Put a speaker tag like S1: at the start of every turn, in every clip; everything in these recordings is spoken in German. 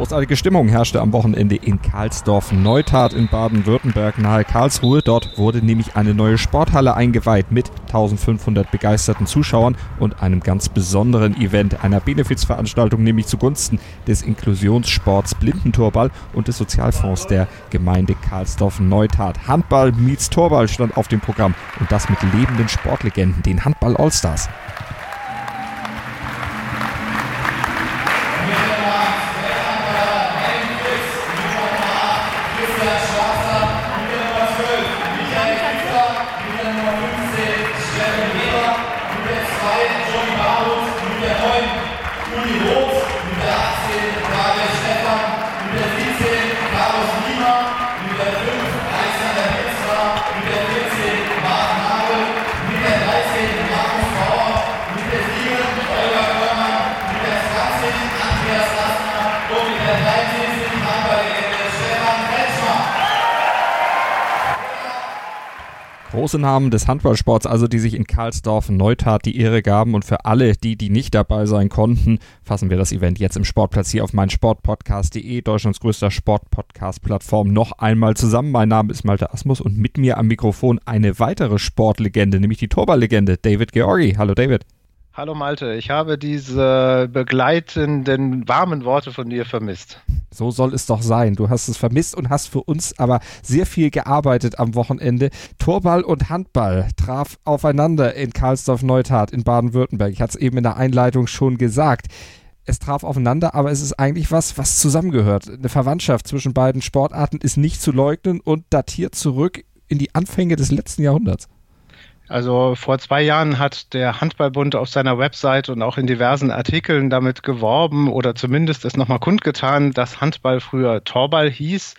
S1: Großartige Stimmung herrschte am Wochenende in Karlsdorf-Neutat in Baden-Württemberg nahe Karlsruhe. Dort wurde nämlich eine neue Sporthalle eingeweiht mit 1500 begeisterten Zuschauern und einem ganz besonderen Event, einer Benefizveranstaltung, nämlich zugunsten des Inklusionssports Blindentorball und des Sozialfonds der Gemeinde Karlsdorf-Neutat. Handball meets Torball stand auf dem Programm und das mit lebenden Sportlegenden, den Handball Allstars. zweiten Johnny Barhoff mit der neuen Uni Roth. Große Namen des Handballsports, also die sich in Karlsdorf Neutat die Ehre gaben und für alle, die, die nicht dabei sein konnten, fassen wir das Event jetzt im Sportplatz hier auf meinsportpodcast.de, Deutschlands größter Sportpodcast-Plattform, noch einmal zusammen. Mein Name ist Malte Asmus und mit mir am Mikrofon eine weitere Sportlegende, nämlich die Torballlegende David Georgi. Hallo David.
S2: Hallo Malte, ich habe diese begleitenden warmen Worte von dir vermisst.
S1: So soll es doch sein. Du hast es vermisst und hast für uns aber sehr viel gearbeitet am Wochenende. Torball und Handball traf aufeinander in Karlsdorf-Neutat in Baden-Württemberg. Ich hatte es eben in der Einleitung schon gesagt. Es traf aufeinander, aber es ist eigentlich was, was zusammengehört. Eine Verwandtschaft zwischen beiden Sportarten ist nicht zu leugnen und datiert zurück in die Anfänge des letzten Jahrhunderts.
S2: Also vor zwei Jahren hat der Handballbund auf seiner Website und auch in diversen Artikeln damit geworben oder zumindest es nochmal kundgetan, dass Handball früher Torball hieß.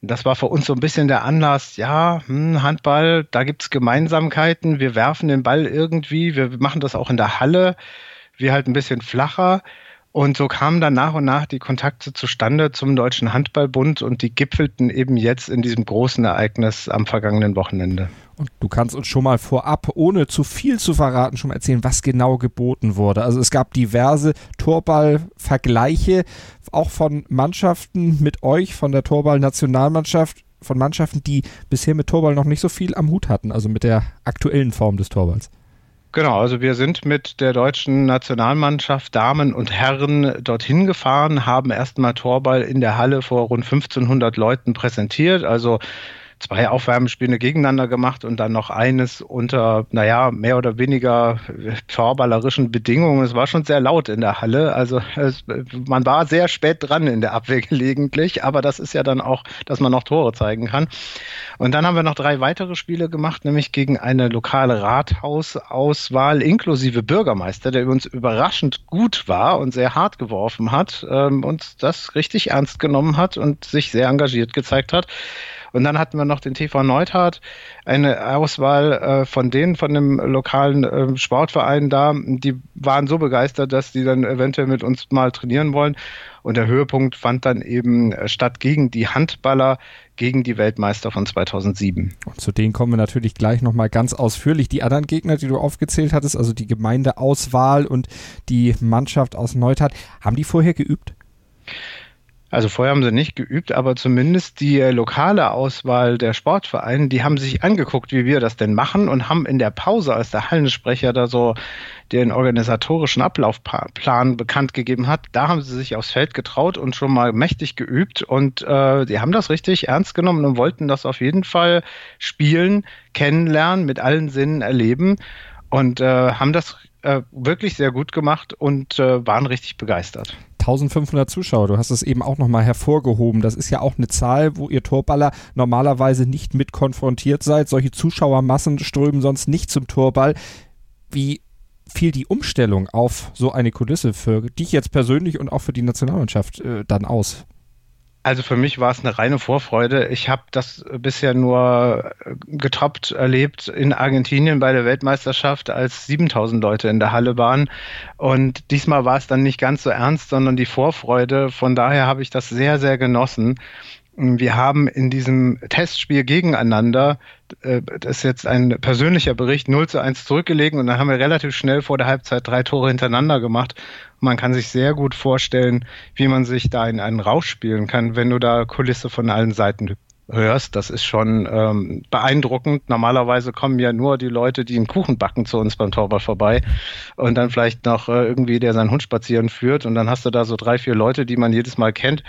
S2: Das war für uns so ein bisschen der Anlass, ja, hm, Handball, da gibt's Gemeinsamkeiten, wir werfen den Ball irgendwie, wir machen das auch in der Halle, wir halt ein bisschen flacher. Und so kamen dann nach und nach die Kontakte zustande zum Deutschen Handballbund und die gipfelten eben jetzt in diesem großen Ereignis am vergangenen Wochenende.
S1: Und du kannst uns schon mal vorab, ohne zu viel zu verraten, schon mal erzählen, was genau geboten wurde. Also es gab diverse Torball-Vergleiche, auch von Mannschaften mit euch, von der Torball-Nationalmannschaft, von Mannschaften, die bisher mit Torball noch nicht so viel am Hut hatten, also mit der aktuellen Form des Torballs.
S2: Genau, also wir sind mit der deutschen Nationalmannschaft Damen und Herren dorthin gefahren, haben erstmal Torball in der Halle vor rund 1500 Leuten präsentiert. Also zwei Aufwärmspiele gegeneinander gemacht und dann noch eines unter, naja, mehr oder weniger torballerischen Bedingungen. Es war schon sehr laut in der Halle. Also es, man war sehr spät dran in der Abwehr gelegentlich, aber das ist ja dann auch, dass man noch Tore zeigen kann. Und dann haben wir noch drei weitere Spiele gemacht, nämlich gegen eine lokale Rathausauswahl inklusive Bürgermeister, der uns überraschend gut war und sehr hart geworfen hat ähm, und das richtig ernst genommen hat und sich sehr engagiert gezeigt hat. Und dann hatten wir noch den TV Neutat, eine Auswahl äh, von denen, von dem lokalen äh, Sportverein da. Die waren so begeistert, dass die dann eventuell mit uns mal trainieren wollen. Und der Höhepunkt fand dann eben statt gegen die Handballer, gegen die Weltmeister von 2007.
S1: Und zu denen kommen wir natürlich gleich nochmal ganz ausführlich. Die anderen Gegner, die du aufgezählt hattest, also die Gemeindeauswahl und die Mannschaft aus Neutat, haben die vorher geübt?
S2: Also vorher haben sie nicht geübt, aber zumindest die äh, lokale Auswahl der Sportvereine, die haben sich angeguckt, wie wir das denn machen und haben in der Pause, als der Hallensprecher da so den organisatorischen Ablaufplan bekannt gegeben hat, da haben sie sich aufs Feld getraut und schon mal mächtig geübt und äh, die haben das richtig ernst genommen und wollten das auf jeden Fall spielen, kennenlernen, mit allen Sinnen erleben und äh, haben das äh, wirklich sehr gut gemacht und äh, waren richtig begeistert.
S1: 1500 Zuschauer, du hast es eben auch nochmal hervorgehoben. Das ist ja auch eine Zahl, wo ihr Torballer normalerweise nicht mit konfrontiert seid. Solche Zuschauermassen strömen sonst nicht zum Torball. Wie fiel die Umstellung auf so eine Kulisse für dich jetzt persönlich und auch für die Nationalmannschaft äh, dann aus?
S2: Also für mich war es eine reine Vorfreude. Ich habe das bisher nur getoppt erlebt in Argentinien bei der Weltmeisterschaft, als 7000 Leute in der Halle waren. Und diesmal war es dann nicht ganz so ernst, sondern die Vorfreude. Von daher habe ich das sehr, sehr genossen. Wir haben in diesem Testspiel gegeneinander, äh, das ist jetzt ein persönlicher Bericht, 0 zu 1 zurückgelegen und dann haben wir relativ schnell vor der Halbzeit drei Tore hintereinander gemacht. Man kann sich sehr gut vorstellen, wie man sich da in einen Rausch spielen kann, wenn du da Kulisse von allen Seiten hörst. Das ist schon ähm, beeindruckend. Normalerweise kommen ja nur die Leute, die einen Kuchen backen, zu uns beim Torwart vorbei und dann vielleicht noch äh, irgendwie, der seinen Hund spazieren führt und dann hast du da so drei, vier Leute, die man jedes Mal kennt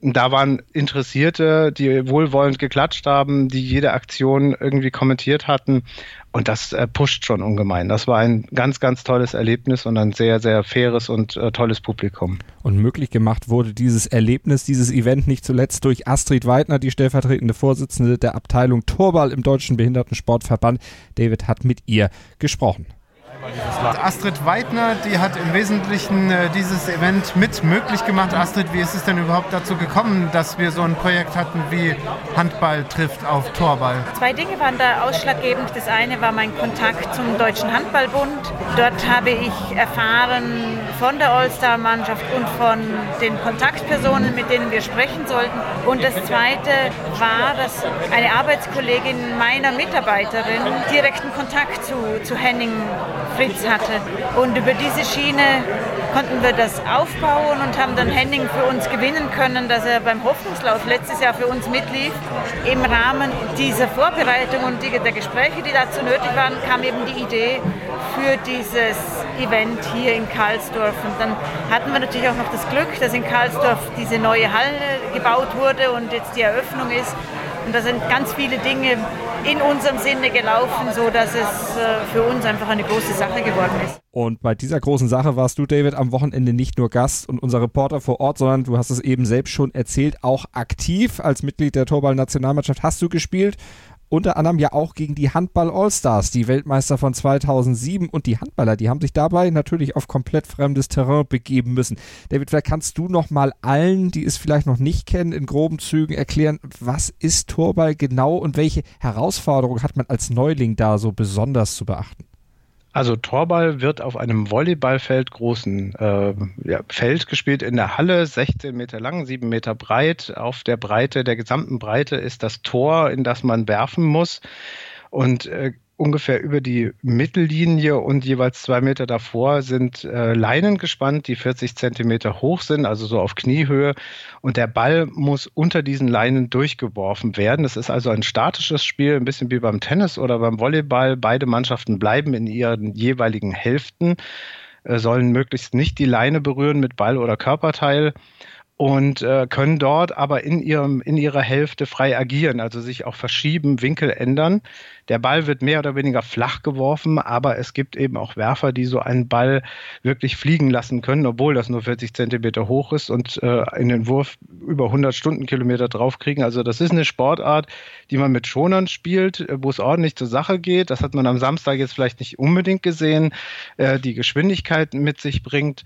S2: da waren Interessierte, die wohlwollend geklatscht haben, die jede Aktion irgendwie kommentiert hatten. Und das äh, pusht schon ungemein. Das war ein ganz, ganz tolles Erlebnis und ein sehr, sehr faires und äh, tolles Publikum.
S1: Und möglich gemacht wurde dieses Erlebnis, dieses Event nicht zuletzt durch Astrid Weidner, die stellvertretende Vorsitzende der Abteilung Torball im Deutschen Behindertensportverband. David hat mit ihr gesprochen.
S3: Astrid Weidner, die hat im Wesentlichen äh, dieses Event mit möglich gemacht. Astrid, wie ist es denn überhaupt dazu gekommen, dass wir so ein Projekt hatten wie Handball trifft auf Torball?
S4: Zwei Dinge waren da ausschlaggebend. Das eine war mein Kontakt zum Deutschen Handballbund. Dort habe ich erfahren von der All-Star-Mannschaft und von den Kontaktpersonen, mit denen wir sprechen sollten. Und das zweite war, dass eine Arbeitskollegin meiner Mitarbeiterin direkten Kontakt zu, zu Henning Fritz hatte. Und über diese Schiene konnten wir das aufbauen und haben dann Henning für uns gewinnen können, dass er beim Hoffnungslauf letztes Jahr für uns mitlief. Im Rahmen dieser Vorbereitung und der Gespräche, die dazu nötig waren, kam eben die Idee für dieses Event hier in Karlsdorf. Und dann hatten wir natürlich auch noch das Glück, dass in Karlsdorf diese neue Halle gebaut wurde und jetzt die Eröffnung ist. Und da sind ganz viele Dinge in unserem Sinne gelaufen, so dass es äh, für uns einfach eine große Sache geworden ist.
S1: Und bei dieser großen Sache warst du, David, am Wochenende nicht nur Gast und unser Reporter vor Ort, sondern du hast es eben selbst schon erzählt, auch aktiv als Mitglied der Torball-Nationalmannschaft hast du gespielt unter anderem ja auch gegen die Handball All-Stars, die Weltmeister von 2007 und die Handballer, die haben sich dabei natürlich auf komplett fremdes Terrain begeben müssen. David, vielleicht kannst du noch mal allen, die es vielleicht noch nicht kennen, in groben Zügen erklären, was ist Torball genau und welche Herausforderungen hat man als Neuling da so besonders zu beachten?
S2: Also Torball wird auf einem Volleyballfeld großen äh, ja, Feld gespielt in der Halle, 16 Meter lang, 7 Meter breit. Auf der Breite, der gesamten Breite ist das Tor, in das man werfen muss. Und äh, ungefähr über die Mittellinie und jeweils zwei Meter davor sind äh, Leinen gespannt, die 40 Zentimeter hoch sind, also so auf Kniehöhe. Und der Ball muss unter diesen Leinen durchgeworfen werden. Es ist also ein statisches Spiel, ein bisschen wie beim Tennis oder beim Volleyball. Beide Mannschaften bleiben in ihren jeweiligen Hälften, äh, sollen möglichst nicht die Leine berühren mit Ball oder Körperteil und äh, können dort aber in, ihrem, in ihrer Hälfte frei agieren, also sich auch verschieben, Winkel ändern. Der Ball wird mehr oder weniger flach geworfen, aber es gibt eben auch Werfer, die so einen Ball wirklich fliegen lassen können, obwohl das nur 40 Zentimeter hoch ist und äh, in den Wurf über 100 Stundenkilometer draufkriegen. Also das ist eine Sportart, die man mit Schonern spielt, äh, wo es ordentlich zur Sache geht. Das hat man am Samstag jetzt vielleicht nicht unbedingt gesehen, äh, die Geschwindigkeit mit sich bringt.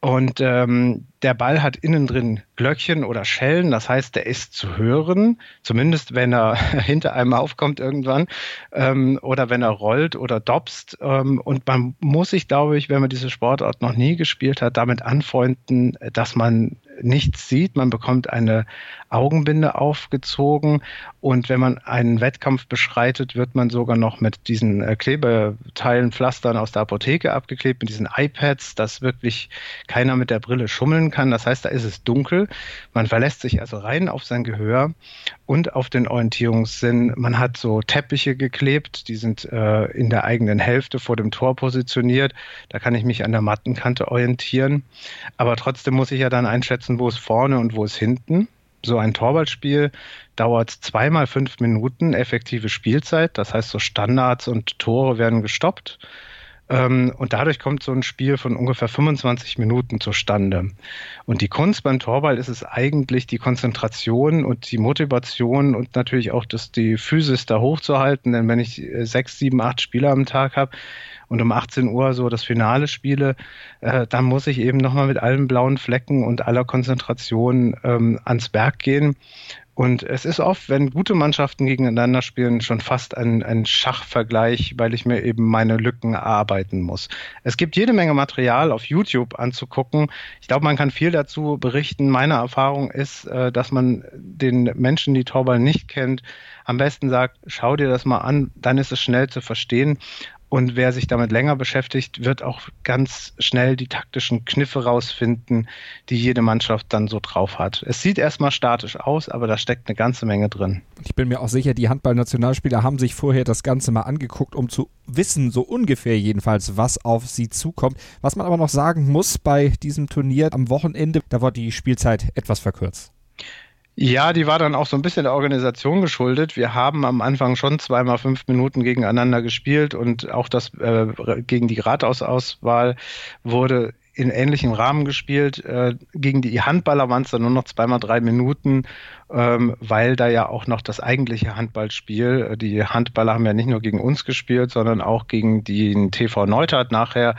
S2: Und ähm, der Ball hat innen drin Glöckchen oder Schellen, das heißt, der ist zu hören, zumindest wenn er hinter einem aufkommt irgendwann ähm, oder wenn er rollt oder dopst. Ähm, und man muss sich, glaube ich, wenn man diese Sportart noch nie gespielt hat, damit anfreunden, dass man nichts sieht. Man bekommt eine Augenbinde aufgezogen und wenn man einen Wettkampf beschreitet, wird man sogar noch mit diesen äh, Klebeteilen, Pflastern aus der Apotheke abgeklebt, mit diesen iPads, dass wirklich keiner mit der Brille schummeln kann. Das heißt, da ist es dunkel. Man verlässt sich also rein auf sein Gehör und auf den Orientierungssinn. Man hat so Teppiche geklebt, die sind äh, in der eigenen Hälfte vor dem Tor positioniert. Da kann ich mich an der Mattenkante orientieren. Aber trotzdem muss ich ja dann einschätzen, wo ist vorne und wo ist hinten. So ein Torwaldspiel dauert zweimal fünf Minuten effektive Spielzeit. Das heißt, so Standards und Tore werden gestoppt. Ähm, und dadurch kommt so ein Spiel von ungefähr 25 Minuten zustande. Und die Kunst beim Torball ist es eigentlich, die Konzentration und die Motivation und natürlich auch das, die Physis da hochzuhalten. Denn wenn ich äh, sechs, sieben, acht Spieler am Tag habe, und um 18 Uhr so das Finale spiele, äh, dann muss ich eben nochmal mit allen blauen Flecken und aller Konzentration ähm, ans Berg gehen. Und es ist oft, wenn gute Mannschaften gegeneinander spielen, schon fast ein, ein Schachvergleich, weil ich mir eben meine Lücken erarbeiten muss. Es gibt jede Menge Material auf YouTube anzugucken. Ich glaube, man kann viel dazu berichten. Meine Erfahrung ist, äh, dass man den Menschen, die Torball nicht kennt, am besten sagt, schau dir das mal an, dann ist es schnell zu verstehen. Und wer sich damit länger beschäftigt, wird auch ganz schnell die taktischen Kniffe rausfinden, die jede Mannschaft dann so drauf hat. Es sieht erstmal statisch aus, aber da steckt eine ganze Menge drin.
S1: Ich bin mir auch sicher, die Handballnationalspieler haben sich vorher das Ganze mal angeguckt, um zu wissen, so ungefähr jedenfalls, was auf sie zukommt. Was man aber noch sagen muss bei diesem Turnier am Wochenende, da war die Spielzeit etwas verkürzt.
S2: Ja, die war dann auch so ein bisschen der Organisation geschuldet. Wir haben am Anfang schon zweimal fünf Minuten gegeneinander gespielt und auch das äh, gegen die Ratausauswahl wurde in ähnlichem Rahmen gespielt. Äh, gegen die Handballer waren es dann nur noch zweimal drei Minuten, ähm, weil da ja auch noch das eigentliche Handballspiel, äh, die Handballer haben ja nicht nur gegen uns gespielt, sondern auch gegen den TV Neutert nachher.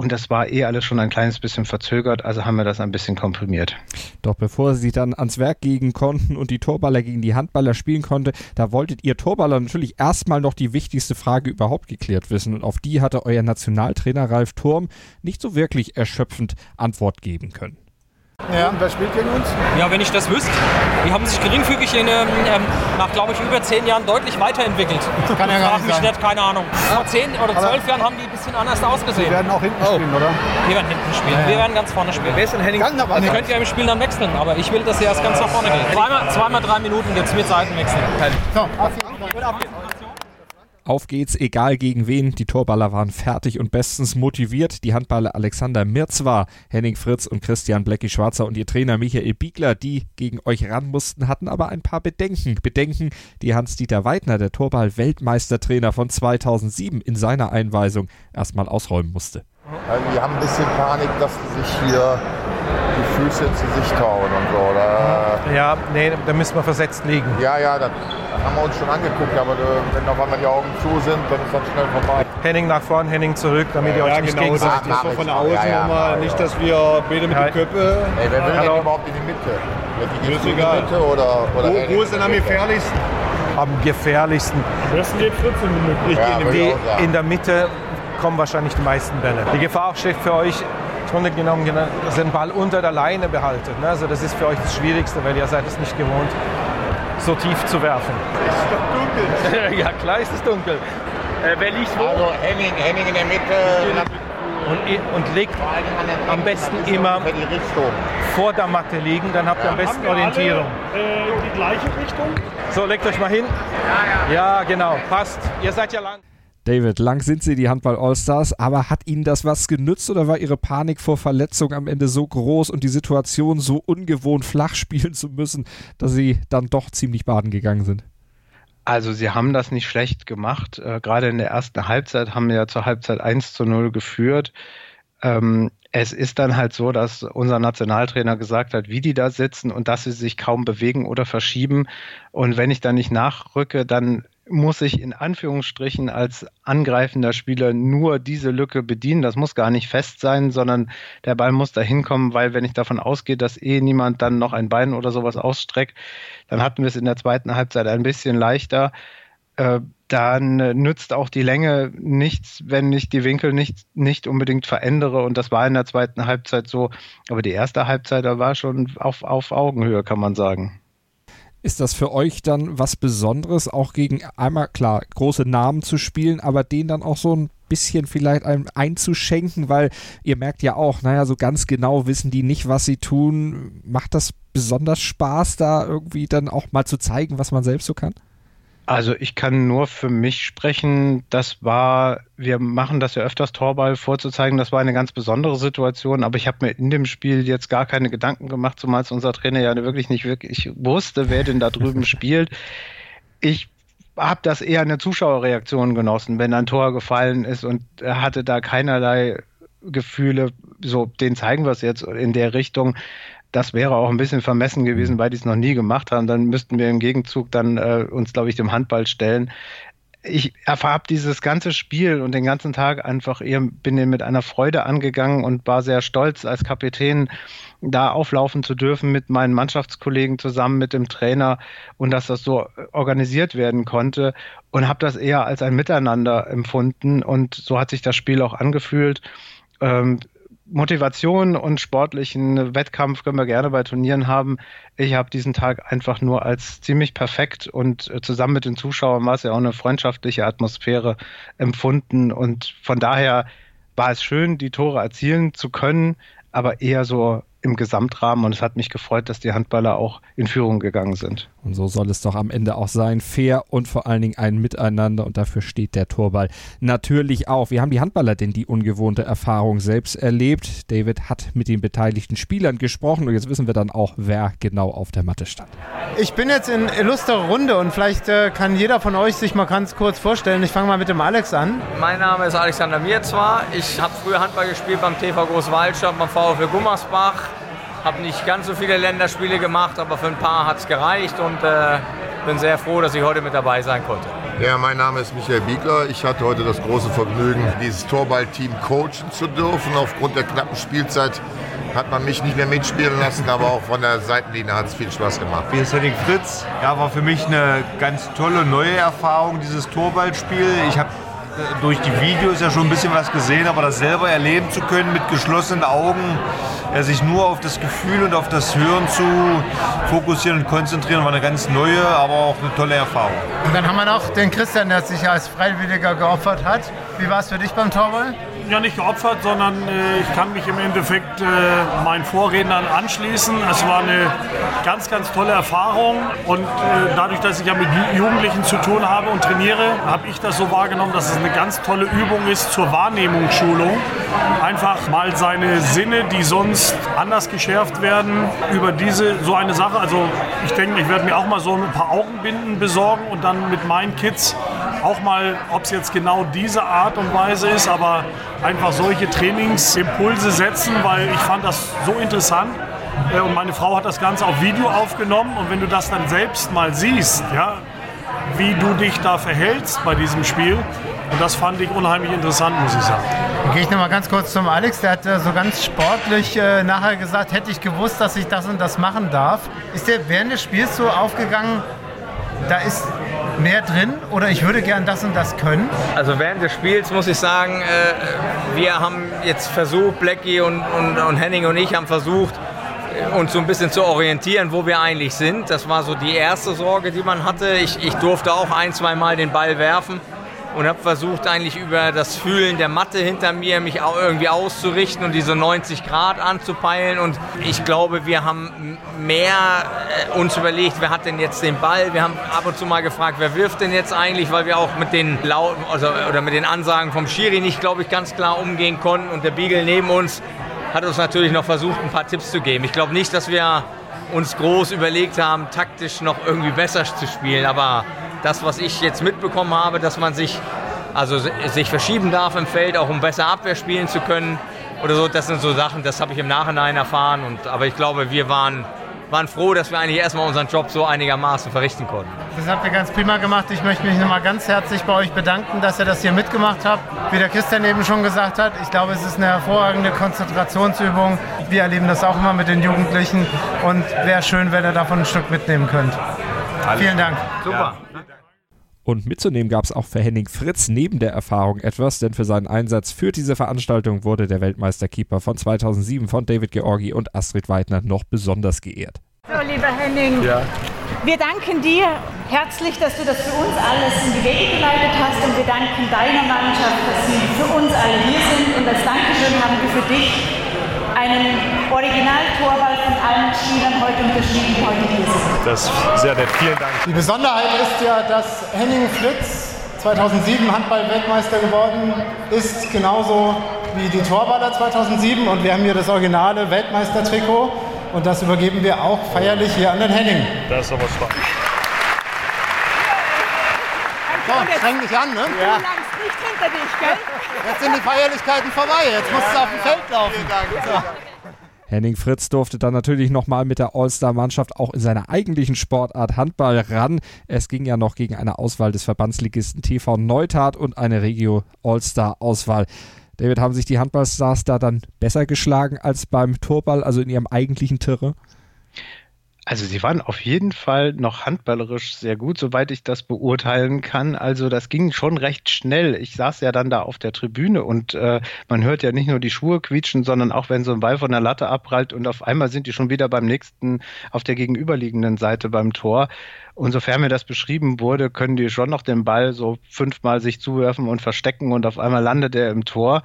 S2: Und das war eh alles schon ein kleines bisschen verzögert, also haben wir das ein bisschen komprimiert.
S1: Doch bevor sie dann ans Werk gehen konnten und die Torballer gegen die Handballer spielen konnte, da wolltet ihr Torballer natürlich erstmal noch die wichtigste Frage überhaupt geklärt wissen. Und auf die hatte euer Nationaltrainer Ralf Turm nicht so wirklich erschöpfend Antwort geben können.
S5: Ja. Und wer spielt gegen uns?
S6: Ja, wenn ich das wüsste. Die haben sich geringfügig in, ähm, ähm nach, glaube ich, über zehn Jahren deutlich weiterentwickelt.
S5: Kann ja gar nicht
S6: mich
S5: sein.
S6: nicht, keine Ahnung. Vor zehn oder zwölf Jahren haben die ein bisschen anders ausgesehen.
S5: Wir werden auch hinten oh. spielen, oder?
S6: Wir werden hinten spielen. Ja, ja. Wir werden ganz vorne spielen.
S5: Wer ist denn Henning? Ganz
S6: also könnt ihr im Spiel dann wechseln, aber ich will, dass ihr erst ganz nach vorne geht. Zweimal, zweimal drei Minuten gibt es mit Seitenwechsel.
S1: So, auf geht's. Auf geht's, egal gegen wen. Die Torballer waren fertig und bestens motiviert. Die Handballer Alexander Mirzwa, Henning Fritz und Christian Blecki Schwarzer und ihr Trainer Michael Biegler, die gegen euch ran mussten, hatten aber ein paar Bedenken. Bedenken, die Hans-Dieter Weidner, der Torball-Weltmeistertrainer von 2007, in seiner Einweisung erstmal ausräumen musste.
S7: Also wir haben ein bisschen Panik, dass sie sich hier die Füße zu sich tauen und so. Oder?
S5: Ja, nee, da müssen wir versetzt liegen.
S7: Ja, ja, das haben wir uns schon angeguckt, aber äh, wenn auf einmal die Augen zu sind, dann ist das schnell vorbei.
S5: Henning nach vorn, Henning zurück, damit
S7: ja,
S5: ihr euch
S7: ja,
S5: nicht
S7: genau,
S5: gegenseitig...
S7: Das ist so von außen ja, ja, nochmal, nicht, dass wir beide mit ja. den Köpfen... Ey, wer will denn überhaupt in die Mitte? Die ist in die Mitte oder... oder
S5: wo, wo ist denn am gefährlichsten? Am gefährlichsten.
S7: Am besten geht 14 Minuten.
S5: Ja, in, in der Mitte kommen wahrscheinlich die meisten Bälle. Die Gefahr steht für euch Grunde genommen, dass ihr den Ball unter der Leine behaltet. Ne? Also das ist für euch das Schwierigste, weil ihr seid es nicht gewohnt, so tief zu werfen.
S7: Es ist doch
S5: dunkel. ja, klar ist es dunkel.
S7: Äh, wer liegt wo? Also Henning, Henning in der Mitte.
S5: Und, und legt am besten immer vor der Matte liegen, dann habt ihr ja. am besten Orientierung.
S7: Alle, äh, die gleiche Richtung?
S5: So, legt euch mal hin. Ja, ja. Ja, genau, passt. Ihr seid ja lang.
S1: David, lang sind sie die Handball-Allstars, aber hat ihnen das was genützt oder war ihre Panik vor Verletzung am Ende so groß und die Situation so ungewohnt flach spielen zu müssen, dass sie dann doch ziemlich baden gegangen sind?
S2: Also sie haben das nicht schlecht gemacht. Äh, gerade in der ersten Halbzeit haben wir ja zur Halbzeit 1 zu 0 geführt. Ähm, es ist dann halt so, dass unser Nationaltrainer gesagt hat, wie die da sitzen und dass sie sich kaum bewegen oder verschieben. Und wenn ich dann nicht nachrücke, dann muss ich in Anführungsstrichen als angreifender Spieler nur diese Lücke bedienen. Das muss gar nicht fest sein, sondern der Ball muss da hinkommen, weil wenn ich davon ausgehe, dass eh niemand dann noch ein Bein oder sowas ausstreckt, dann hatten wir es in der zweiten Halbzeit ein bisschen leichter. Äh, dann nützt auch die Länge nichts, wenn ich die Winkel nicht, nicht unbedingt verändere. Und das war in der zweiten Halbzeit so. Aber die erste Halbzeit, da war schon auf, auf Augenhöhe, kann man sagen.
S1: Ist das für euch dann was Besonderes, auch gegen einmal klar große Namen zu spielen, aber den dann auch so ein bisschen vielleicht einem einzuschenken, weil ihr merkt ja auch, naja, so ganz genau wissen die nicht, was sie tun. Macht das besonders Spaß, da irgendwie dann auch mal zu zeigen, was man selbst so kann?
S2: Also ich kann nur für mich sprechen. Das war, wir machen das ja öfters Torball vorzuzeigen. Das war eine ganz besondere Situation. Aber ich habe mir in dem Spiel jetzt gar keine Gedanken gemacht, zumal unser Trainer ja wirklich nicht wirklich wusste, wer denn da drüben spielt. Ich habe das eher eine Zuschauerreaktion genossen, wenn ein Tor gefallen ist und er hatte da keinerlei Gefühle, so den zeigen wir es jetzt in der Richtung. Das wäre auch ein bisschen vermessen gewesen, weil die es noch nie gemacht haben. Dann müssten wir im Gegenzug dann äh, uns, glaube ich, dem Handball stellen ich habe dieses ganze Spiel und den ganzen Tag einfach eher, bin den mit einer Freude angegangen und war sehr stolz, als Kapitän da auflaufen zu dürfen mit meinen Mannschaftskollegen zusammen mit dem Trainer und dass das so organisiert werden konnte und habe das eher als ein Miteinander empfunden und so hat sich das Spiel auch angefühlt. Ähm, Motivation und sportlichen Wettkampf können wir gerne bei Turnieren haben. Ich habe diesen Tag einfach nur als ziemlich perfekt und äh, zusammen mit den Zuschauern war es ja auch eine freundschaftliche Atmosphäre empfunden. Und von daher war es schön, die Tore erzielen zu können, aber eher so im Gesamtrahmen und es hat mich gefreut, dass die Handballer auch in Führung gegangen sind.
S1: Und so soll es doch am Ende auch sein. Fair und vor allen Dingen ein Miteinander und dafür steht der Torball natürlich auch. Wie haben die Handballer denn die ungewohnte Erfahrung selbst erlebt? David hat mit den beteiligten Spielern gesprochen und jetzt wissen wir dann auch, wer genau auf der Matte stand.
S3: Ich bin jetzt in illustrer Runde und vielleicht äh, kann jeder von euch sich mal ganz kurz vorstellen. Ich fange mal mit dem Alex an.
S8: Mein Name ist Alexander Mirzwa. Ich habe früher Handball gespielt beim TV Großwaldstadt, beim VfL Gummersbach habe nicht ganz so viele Länderspiele gemacht, aber für ein paar hat es gereicht und äh, bin sehr froh, dass ich heute mit dabei sein konnte.
S7: Ja, mein Name ist Michael Biegler. Ich hatte heute das große Vergnügen, dieses Torballteam coachen zu dürfen. Aufgrund der knappen Spielzeit hat man mich nicht mehr mitspielen lassen, aber auch von der Seitenlinie hat es viel Spaß gemacht.
S9: Hier ist Henning Fritz. Ja, war für mich eine ganz tolle neue Erfahrung, dieses Torballspiel. Ich habe durch die Videos ja schon ein bisschen was gesehen, aber das selber erleben zu können mit geschlossenen Augen, ja, sich nur auf das Gefühl und auf das Hören zu fokussieren und konzentrieren, war eine ganz neue, aber auch eine tolle Erfahrung.
S3: Und dann haben wir noch den Christian, der sich als Freiwilliger geopfert hat. Wie war es für dich beim Torball?
S10: ja nicht geopfert, sondern äh, ich kann mich im Endeffekt äh, meinen Vorrednern anschließen. Es war eine ganz, ganz tolle Erfahrung und äh, dadurch, dass ich ja mit Jugendlichen zu tun habe und trainiere, habe ich das so wahrgenommen, dass es eine ganz tolle Übung ist zur Wahrnehmungsschulung. Einfach mal seine Sinne, die sonst anders geschärft werden, über diese so eine Sache. Also ich denke, ich werde mir auch mal so ein paar Augenbinden besorgen und dann mit meinen Kids auch mal, ob es jetzt genau diese Art und Weise ist, aber einfach solche Trainingsimpulse setzen, weil ich fand das so interessant. Äh, und meine Frau hat das Ganze auf Video aufgenommen und wenn du das dann selbst mal siehst, ja, wie du dich da verhältst bei diesem Spiel, und das fand ich unheimlich interessant, muss ich sagen.
S3: Dann gehe ich nochmal ganz kurz zum Alex. Der hat äh, so ganz sportlich äh, nachher gesagt, hätte ich gewusst, dass ich das und das machen darf. Ist der während des Spiels so aufgegangen, da ist mehr drin oder ich würde gern das und das können?
S8: Also während des Spiels muss ich sagen, äh, wir haben jetzt versucht, Blackie und, und, und Henning und ich haben versucht, uns so ein bisschen zu orientieren, wo wir eigentlich sind. Das war so die erste Sorge, die man hatte. Ich, ich durfte auch ein, zwei Mal den Ball werfen und habe versucht eigentlich über das Fühlen der Matte hinter mir mich auch irgendwie auszurichten und diese 90 Grad anzupeilen und ich glaube, wir haben mehr äh, uns überlegt, wer hat denn jetzt den Ball? Wir haben ab und zu mal gefragt, wer wirft denn jetzt eigentlich, weil wir auch mit den lauten also, oder mit den Ansagen vom Schiri nicht, glaube ich, ganz klar umgehen konnten und der Beagle neben uns hat uns natürlich noch versucht, ein paar Tipps zu geben. Ich glaube nicht, dass wir uns groß überlegt haben, taktisch noch irgendwie besser zu spielen, aber das, was ich jetzt mitbekommen habe, dass man sich, also sich verschieben darf im Feld, auch um besser Abwehr spielen zu können oder so, das sind so Sachen, das habe ich im Nachhinein erfahren. Und, aber ich glaube, wir waren, waren froh, dass wir eigentlich erstmal unseren Job so einigermaßen verrichten konnten.
S3: Das habt ihr ganz prima gemacht. Ich möchte mich nochmal ganz herzlich bei euch bedanken, dass ihr das hier mitgemacht habt. Wie der Christian eben schon gesagt hat, ich glaube, es ist eine hervorragende Konzentrationsübung. Wir erleben das auch immer mit den Jugendlichen und wäre schön, wenn ihr davon ein Stück mitnehmen könnt. Alles. Vielen Dank.
S8: Super.
S1: Und mitzunehmen gab es auch für Henning Fritz neben der Erfahrung etwas, denn für seinen Einsatz für diese Veranstaltung wurde der Weltmeisterkeeper von 2007 von David Georgi und Astrid Weidner noch besonders geehrt.
S4: So, lieber Henning, ja. wir danken dir herzlich, dass du das für uns alles in die Wege geleitet hast und wir danken deiner Mannschaft, dass sie für uns alle hier sind und als Dankeschön haben wir für dich einen Original-Torball von allen Spielern heute unterschrieben, heute hier sind.
S9: Das ist sehr nett. Vielen Dank.
S3: Die Besonderheit ist ja, dass Henning Fritz 2007 Handball-Weltmeister geworden ist, genauso wie die Torballer 2007. Und wir haben hier das originale Weltmeistertrikot. Und das übergeben wir auch feierlich hier an den Henning.
S9: Das ist aber stark.
S3: So, streng dich an, ne?
S4: Du langst nicht hinter dich, gell?
S3: Jetzt sind die Feierlichkeiten vorbei. Jetzt musst du auf dem Feld laufen. So.
S1: Henning Fritz durfte dann natürlich nochmal mit der All-Star-Mannschaft auch in seiner eigentlichen Sportart Handball ran. Es ging ja noch gegen eine Auswahl des Verbandsligisten TV Neutat und eine Regio All-Star-Auswahl. David, haben sich die Handballstars da dann besser geschlagen als beim Torball, also in ihrem eigentlichen Tirre?
S2: Also sie waren auf jeden Fall noch handballerisch sehr gut, soweit ich das beurteilen kann. Also das ging schon recht schnell. Ich saß ja dann da auf der Tribüne und äh, man hört ja nicht nur die Schuhe quietschen, sondern auch wenn so ein Ball von der Latte abprallt und auf einmal sind die schon wieder beim nächsten auf der gegenüberliegenden Seite beim Tor. Und sofern mir das beschrieben wurde, können die schon noch den Ball so fünfmal sich zuwerfen und verstecken und auf einmal landet er im Tor.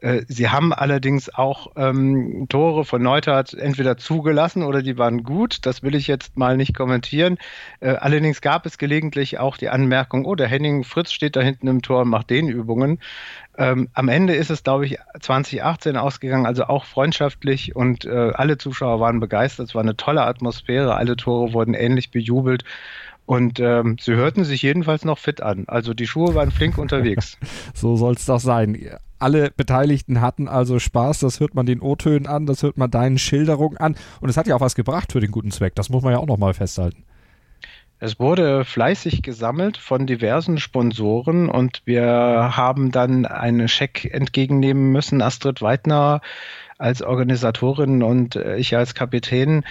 S2: Äh, sie haben allerdings auch ähm, Tore von Neutert entweder zugelassen oder die waren gut. Das will ich jetzt mal nicht kommentieren. Äh, allerdings gab es gelegentlich auch die Anmerkung, oh, der Henning Fritz steht da hinten im Tor und macht den Übungen. Ähm, am Ende ist es, glaube ich, 2018 ausgegangen, also auch freundschaftlich und äh, alle Zuschauer waren begeistert. Es war eine tolle Atmosphäre, alle Tore wurden ähnlich bejubelt. Und ähm, sie hörten sich jedenfalls noch fit an. Also die Schuhe waren flink unterwegs.
S1: so soll es doch sein. Alle Beteiligten hatten also Spaß, das hört man den O-Tönen an, das hört man deinen Schilderungen an. Und es hat ja auch was gebracht für den guten Zweck, das muss man ja auch nochmal festhalten.
S2: Es wurde fleißig gesammelt von diversen Sponsoren und wir haben dann einen Scheck entgegennehmen müssen. Astrid Weidner als Organisatorin und ich als Kapitän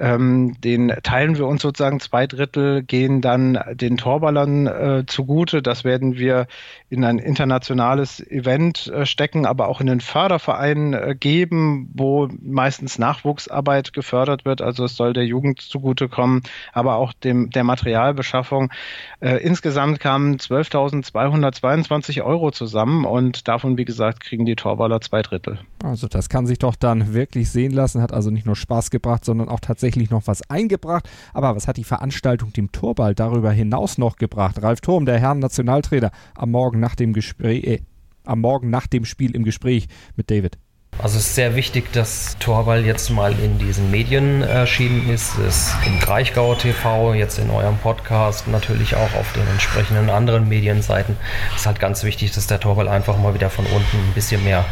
S2: ähm, den teilen wir uns sozusagen. Zwei Drittel gehen dann den Torballern äh, zugute. Das werden wir in ein internationales Event äh, stecken, aber auch in den Förderverein äh, geben, wo meistens Nachwuchsarbeit gefördert wird. Also es soll der Jugend zugutekommen, aber auch dem, der Materialbeschaffung. Äh, insgesamt kamen 12.222 Euro zusammen und davon, wie gesagt, kriegen die Torballer zwei Drittel.
S1: Also das kann sich doch dann wirklich sehen lassen, hat also nicht nur Spaß gebracht, sondern auch tatsächlich tatsächlich noch was eingebracht. Aber was hat die Veranstaltung dem Torball darüber hinaus noch gebracht? Ralf Thurm, der Herrn Nationaltrainer, am Morgen nach dem Gespräch, äh, am Morgen nach dem Spiel im Gespräch mit David.
S11: Also es ist sehr wichtig, dass Torwall jetzt mal in diesen Medien erschienen ist, es im Kraichgau TV, jetzt in eurem Podcast, natürlich auch auf den entsprechenden anderen Medienseiten. Es ist halt ganz wichtig, dass der Torwall einfach mal wieder von unten ein bisschen mehr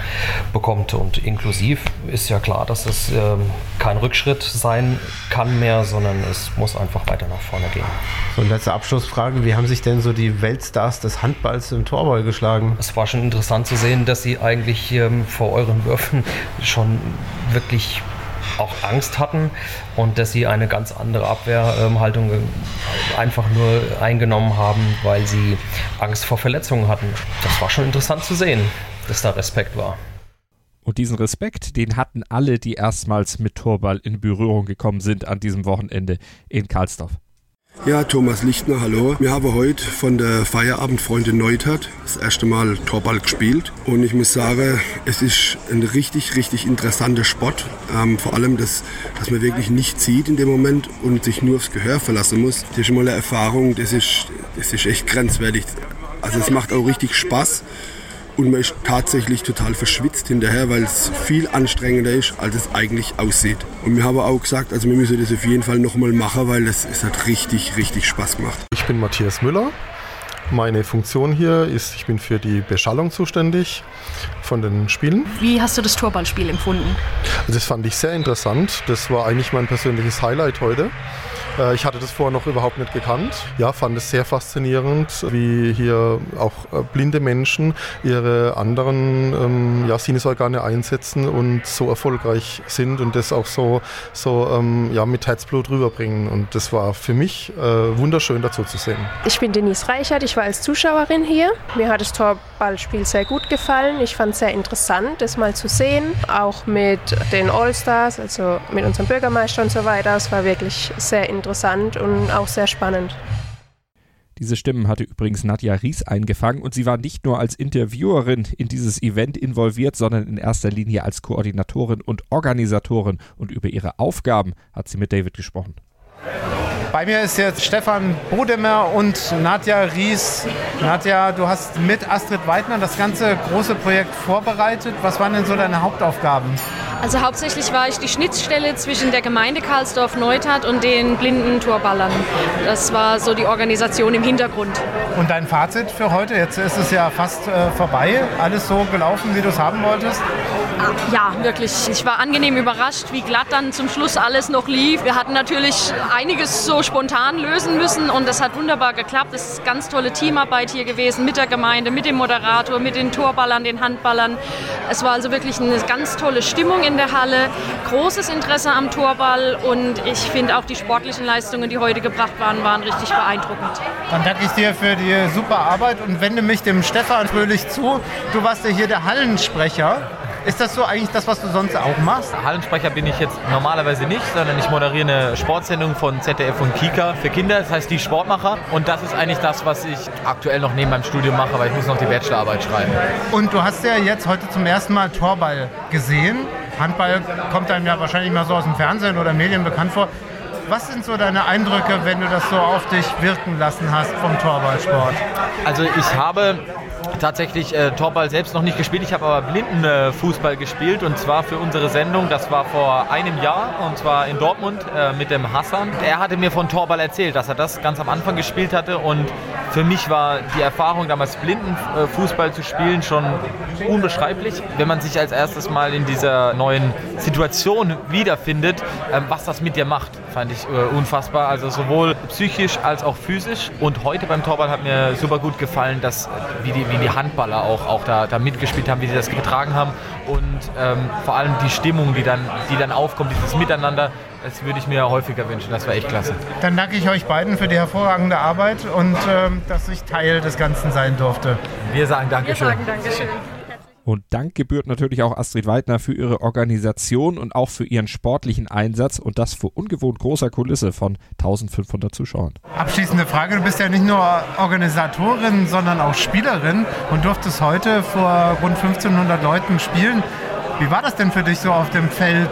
S11: bekommt. Und inklusiv ist ja klar, dass es ähm, kein Rückschritt sein kann mehr, sondern es muss einfach weiter nach vorne gehen.
S12: So, und letzte Abschlussfrage, wie haben sich denn so die Weltstars des Handballs im Torball geschlagen?
S11: Es war schon interessant zu sehen, dass sie eigentlich ähm, vor euren Würfen schon wirklich auch Angst hatten und dass sie eine ganz andere Abwehrhaltung einfach nur eingenommen haben, weil sie Angst vor Verletzungen hatten. Das war schon interessant zu sehen, dass da Respekt war.
S1: Und diesen Respekt, den hatten alle, die erstmals mit Torball in Berührung gekommen sind an diesem Wochenende in Karlsdorf.
S13: Ja, Thomas Lichtner, hallo. Wir haben heute von der Feierabendfreunde Neutat das erste Mal Torball gespielt. Und ich muss sagen, es ist ein richtig, richtig interessanter Sport. Ähm, vor allem, dass, dass man wirklich nichts sieht in dem Moment und sich nur aufs Gehör verlassen muss. Das ist mal eine Erfahrung, das ist, das ist echt grenzwertig. Also es macht auch richtig Spaß und man ist tatsächlich total verschwitzt hinterher, weil es viel anstrengender ist, als es eigentlich aussieht. Und wir haben auch gesagt, also wir müssen das auf jeden Fall nochmal machen, weil es, es hat richtig, richtig Spaß gemacht.
S14: Ich bin Matthias Müller. Meine Funktion hier ist, ich bin für die Beschallung zuständig von den Spielen.
S15: Wie hast du das Torballspiel empfunden?
S14: Also das fand ich sehr interessant. Das war eigentlich mein persönliches Highlight heute. Äh, ich hatte das vorher noch überhaupt nicht gekannt. Ja, fand es sehr faszinierend, wie hier auch äh, blinde Menschen ihre anderen ähm, ja, Sinnesorgane einsetzen und so erfolgreich sind und das auch so, so ähm, ja, mit Herzblut rüberbringen. Und das war für mich äh, wunderschön dazu zu sehen.
S16: Ich bin Denise Reichert, ich war als Zuschauerin hier. Mir hat das Torballspiel sehr gut gefallen. Ich fand es sehr interessant, das mal zu sehen. Auch mit den All-Stars, also mit unserem Bürgermeister und so weiter. Es war wirklich sehr interessant interessant und auch sehr spannend.
S1: Diese Stimmen hatte übrigens Nadja Ries eingefangen und sie war nicht nur als Interviewerin in dieses Event involviert, sondern in erster Linie als Koordinatorin und Organisatorin und über ihre Aufgaben hat sie mit David gesprochen.
S3: Bei mir ist jetzt Stefan Bodemer und Nadja Ries. Nadja, du hast mit Astrid Weidner das ganze große Projekt vorbereitet. Was waren denn so deine Hauptaufgaben?
S15: Also hauptsächlich war ich die Schnittstelle zwischen der Gemeinde Karlsdorf-Neustadt und den blinden Torballern. Das war so die Organisation im Hintergrund.
S3: Und dein Fazit für heute? Jetzt ist es ja fast äh, vorbei. Alles so gelaufen, wie du es haben wolltest?
S15: Ja, wirklich. Ich war angenehm überrascht, wie glatt dann zum Schluss alles noch lief. Wir hatten natürlich einiges so spontan lösen müssen und das hat wunderbar geklappt. Es ist ganz tolle Teamarbeit hier gewesen mit der Gemeinde, mit dem Moderator, mit den Torballern, den Handballern. Es war also wirklich eine ganz tolle Stimmung in der Halle, großes Interesse am Torball und ich finde auch die sportlichen Leistungen, die heute gebracht waren, waren richtig beeindruckend.
S3: Dann danke ich dir für die super Arbeit und wende mich dem Stefan fröhlich zu. Du warst ja hier der Hallensprecher. Ist das so eigentlich das, was du sonst auch machst?
S17: Hallensprecher bin ich jetzt normalerweise nicht, sondern ich moderiere eine Sportsendung von ZDF und Kika für Kinder, das heißt die Sportmacher. Und das ist eigentlich das, was ich aktuell noch neben meinem Studium mache, weil ich muss noch die Bachelorarbeit schreiben.
S3: Und du hast ja jetzt heute zum ersten Mal Torball gesehen. Handball kommt einem ja wahrscheinlich mal so aus dem Fernsehen oder Medien bekannt vor. Was sind so deine Eindrücke, wenn du das so auf dich wirken lassen hast vom Torballsport?
S17: Also ich habe tatsächlich äh, Torball selbst noch nicht gespielt. Ich habe aber Blindenfußball äh, gespielt und zwar für unsere Sendung. Das war vor einem Jahr und zwar in Dortmund äh, mit dem Hassan. Er hatte mir von Torball erzählt, dass er das ganz am Anfang gespielt hatte und für mich war die Erfahrung damals Blindenfußball zu spielen schon unbeschreiblich, wenn man sich als erstes mal in dieser neuen Situation wiederfindet, ähm, was das mit dir macht fand ich äh, unfassbar. Also sowohl psychisch als auch physisch. Und heute beim Torball hat mir super gut gefallen, dass äh, wie die, wie die Handballer auch, auch da, da mitgespielt haben, wie sie das getragen haben. Und ähm, vor allem die Stimmung, die dann, die dann aufkommt, dieses Miteinander, das würde ich mir häufiger wünschen. Das war echt klasse.
S3: Dann danke ich euch beiden für die hervorragende Arbeit und ähm, dass ich Teil des Ganzen sein durfte.
S17: Wir sagen Dankeschön.
S15: Wir sagen Dankeschön.
S1: Und Dank gebührt natürlich auch Astrid Weidner für ihre Organisation und auch für ihren sportlichen Einsatz und das vor ungewohnt großer Kulisse von 1500 Zuschauern.
S3: Abschließende Frage, du bist ja nicht nur Organisatorin, sondern auch Spielerin und durftest heute vor rund 1500 Leuten spielen. Wie war das denn für dich so auf dem Feld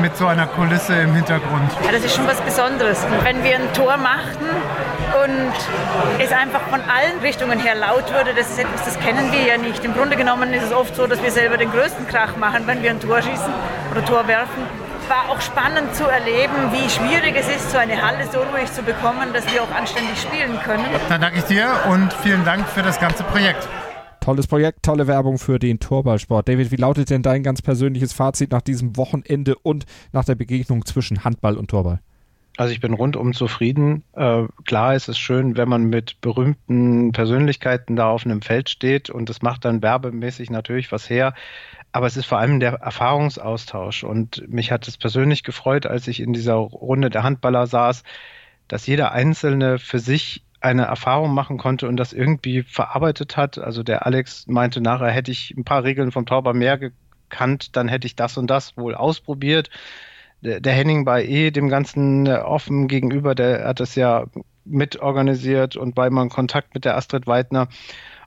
S3: mit so einer Kulisse im Hintergrund?
S4: Ja, das ist schon was Besonderes. Wenn wir ein Tor machten und es einfach von allen Richtungen her laut würde, das ist etwas, das kennen wir ja nicht. Im Grunde genommen ist es oft so, dass wir selber den größten Krach machen, wenn wir ein Tor schießen oder Tor werfen. War auch spannend zu erleben, wie schwierig es ist, so eine Halle so ruhig zu bekommen, dass wir auch anständig spielen können.
S3: Dann danke ich dir und vielen Dank für das ganze Projekt.
S1: Tolles Projekt, tolle Werbung für den Torballsport. David, wie lautet denn dein ganz persönliches Fazit nach diesem Wochenende und nach der Begegnung zwischen Handball und Torball?
S2: Also ich bin rundum zufrieden. Äh, klar ist es schön, wenn man mit berühmten Persönlichkeiten da auf einem Feld steht und das macht dann werbemäßig natürlich was her. Aber es ist vor allem der Erfahrungsaustausch und mich hat es persönlich gefreut, als ich in dieser Runde der Handballer saß, dass jeder Einzelne für sich eine Erfahrung machen konnte und das irgendwie verarbeitet hat. Also der Alex meinte nachher, hätte ich ein paar Regeln vom Tauber mehr gekannt, dann hätte ich das und das wohl ausprobiert. Der, der Henning bei E dem Ganzen äh, offen gegenüber, der hat das ja mitorganisiert und bei mal Kontakt mit der Astrid Weidner.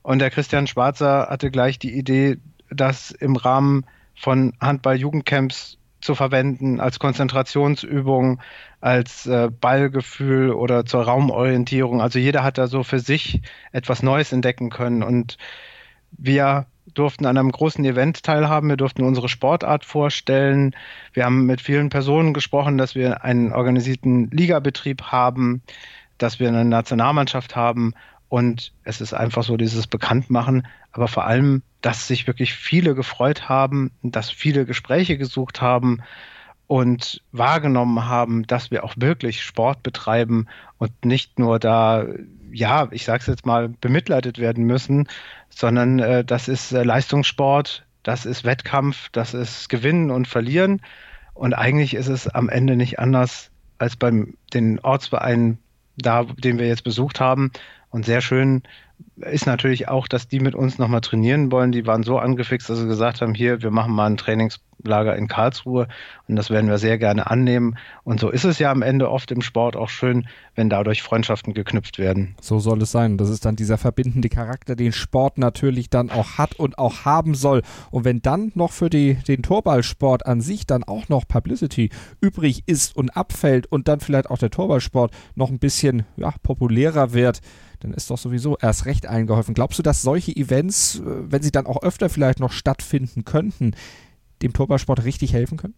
S2: Und der Christian Schwarzer hatte gleich die Idee, das im Rahmen von Handball-Jugendcamps zu verwenden als Konzentrationsübung, als äh, Ballgefühl oder zur Raumorientierung. Also jeder hat da so für sich etwas Neues entdecken können und wir durften an einem großen Event teilhaben, wir durften unsere Sportart vorstellen. Wir haben mit vielen Personen gesprochen, dass wir einen organisierten Ligabetrieb haben, dass wir eine Nationalmannschaft haben und es ist einfach so dieses Bekanntmachen, aber vor allem, dass sich wirklich viele gefreut haben, dass viele Gespräche gesucht haben und wahrgenommen haben, dass wir auch wirklich Sport betreiben und nicht nur da, ja, ich sage es jetzt mal, bemitleidet werden müssen, sondern äh, das ist äh, Leistungssport, das ist Wettkampf, das ist Gewinnen und Verlieren. Und eigentlich ist es am Ende nicht anders als beim den Ortsverein da, den wir jetzt besucht haben. Und sehr schön ist natürlich auch, dass die mit uns nochmal trainieren wollen. Die waren so angefixt, dass sie gesagt haben, hier, wir machen mal ein Trainingslager in Karlsruhe und das werden wir sehr gerne annehmen. Und so ist es ja am Ende oft im Sport auch schön, wenn dadurch Freundschaften geknüpft werden.
S1: So soll es sein. Das ist dann dieser verbindende Charakter, den Sport natürlich dann auch hat und auch haben soll. Und wenn dann noch für die, den Torballsport an sich dann auch noch Publicity übrig ist und abfällt und dann vielleicht auch der Torballsport noch ein bisschen ja, populärer wird, dann ist doch sowieso erst recht eingeholfen. Glaubst du, dass solche Events, äh, wenn sie dann auch öfter vielleicht noch stattfinden könnten, dem Torballsport richtig helfen können?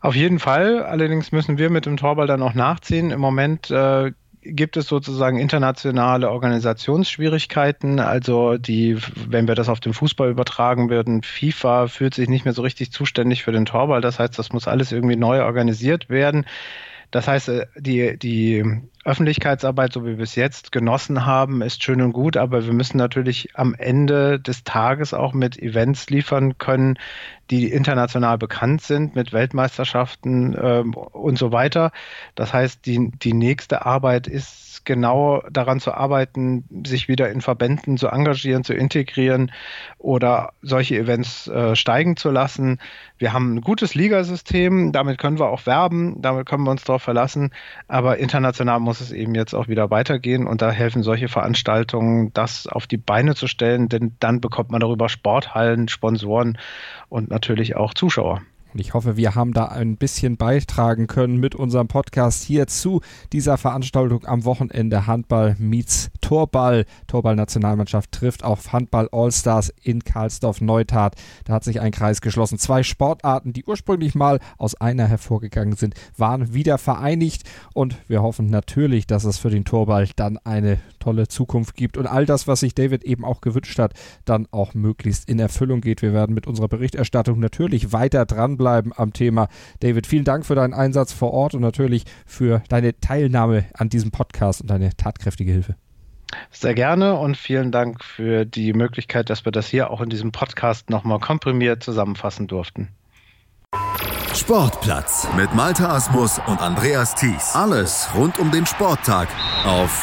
S2: Auf jeden Fall. Allerdings müssen wir mit dem Torball dann auch nachziehen. Im Moment äh, gibt es sozusagen internationale Organisationsschwierigkeiten. Also die, wenn wir das auf den Fußball übertragen würden, FIFA fühlt sich nicht mehr so richtig zuständig für den Torball. Das heißt, das muss alles irgendwie neu organisiert werden. Das heißt, äh, die, die Öffentlichkeitsarbeit, so wie wir bis jetzt genossen haben, ist schön und gut, aber wir müssen natürlich am Ende des Tages auch mit Events liefern können, die international bekannt sind, mit Weltmeisterschaften ähm, und so weiter. Das heißt, die, die nächste Arbeit ist genau daran zu arbeiten, sich wieder in Verbänden zu engagieren, zu integrieren oder solche Events äh, steigen zu lassen. Wir haben ein gutes Ligasystem, damit können wir auch werben, damit können wir uns darauf verlassen, aber international muss es eben jetzt auch wieder weitergehen und da helfen solche Veranstaltungen, das auf die Beine zu stellen, denn dann bekommt man darüber Sporthallen, Sponsoren und natürlich auch Zuschauer.
S1: Und ich hoffe, wir haben da ein bisschen beitragen können mit unserem Podcast hier zu dieser Veranstaltung am Wochenende Handball meets Torball. Torball-Nationalmannschaft trifft auf Handball All-Stars in Karlsdorf-Neutat. Da hat sich ein Kreis geschlossen. Zwei Sportarten, die ursprünglich mal aus einer hervorgegangen sind, waren wieder vereinigt. Und wir hoffen natürlich, dass es für den Torball dann eine tolle Zukunft gibt und all das, was sich David eben auch gewünscht hat, dann auch möglichst in Erfüllung geht. Wir werden mit unserer Berichterstattung natürlich weiter dranbleiben am Thema. David, vielen Dank für deinen Einsatz vor Ort und natürlich für deine Teilnahme an diesem Podcast und deine tatkräftige Hilfe.
S2: Sehr gerne und vielen Dank für die Möglichkeit, dass wir das hier auch in diesem Podcast nochmal komprimiert zusammenfassen durften.
S18: Sportplatz mit Malta Asmus und Andreas Thies. Alles rund um den Sporttag auf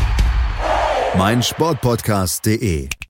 S18: meinsportpodcast.de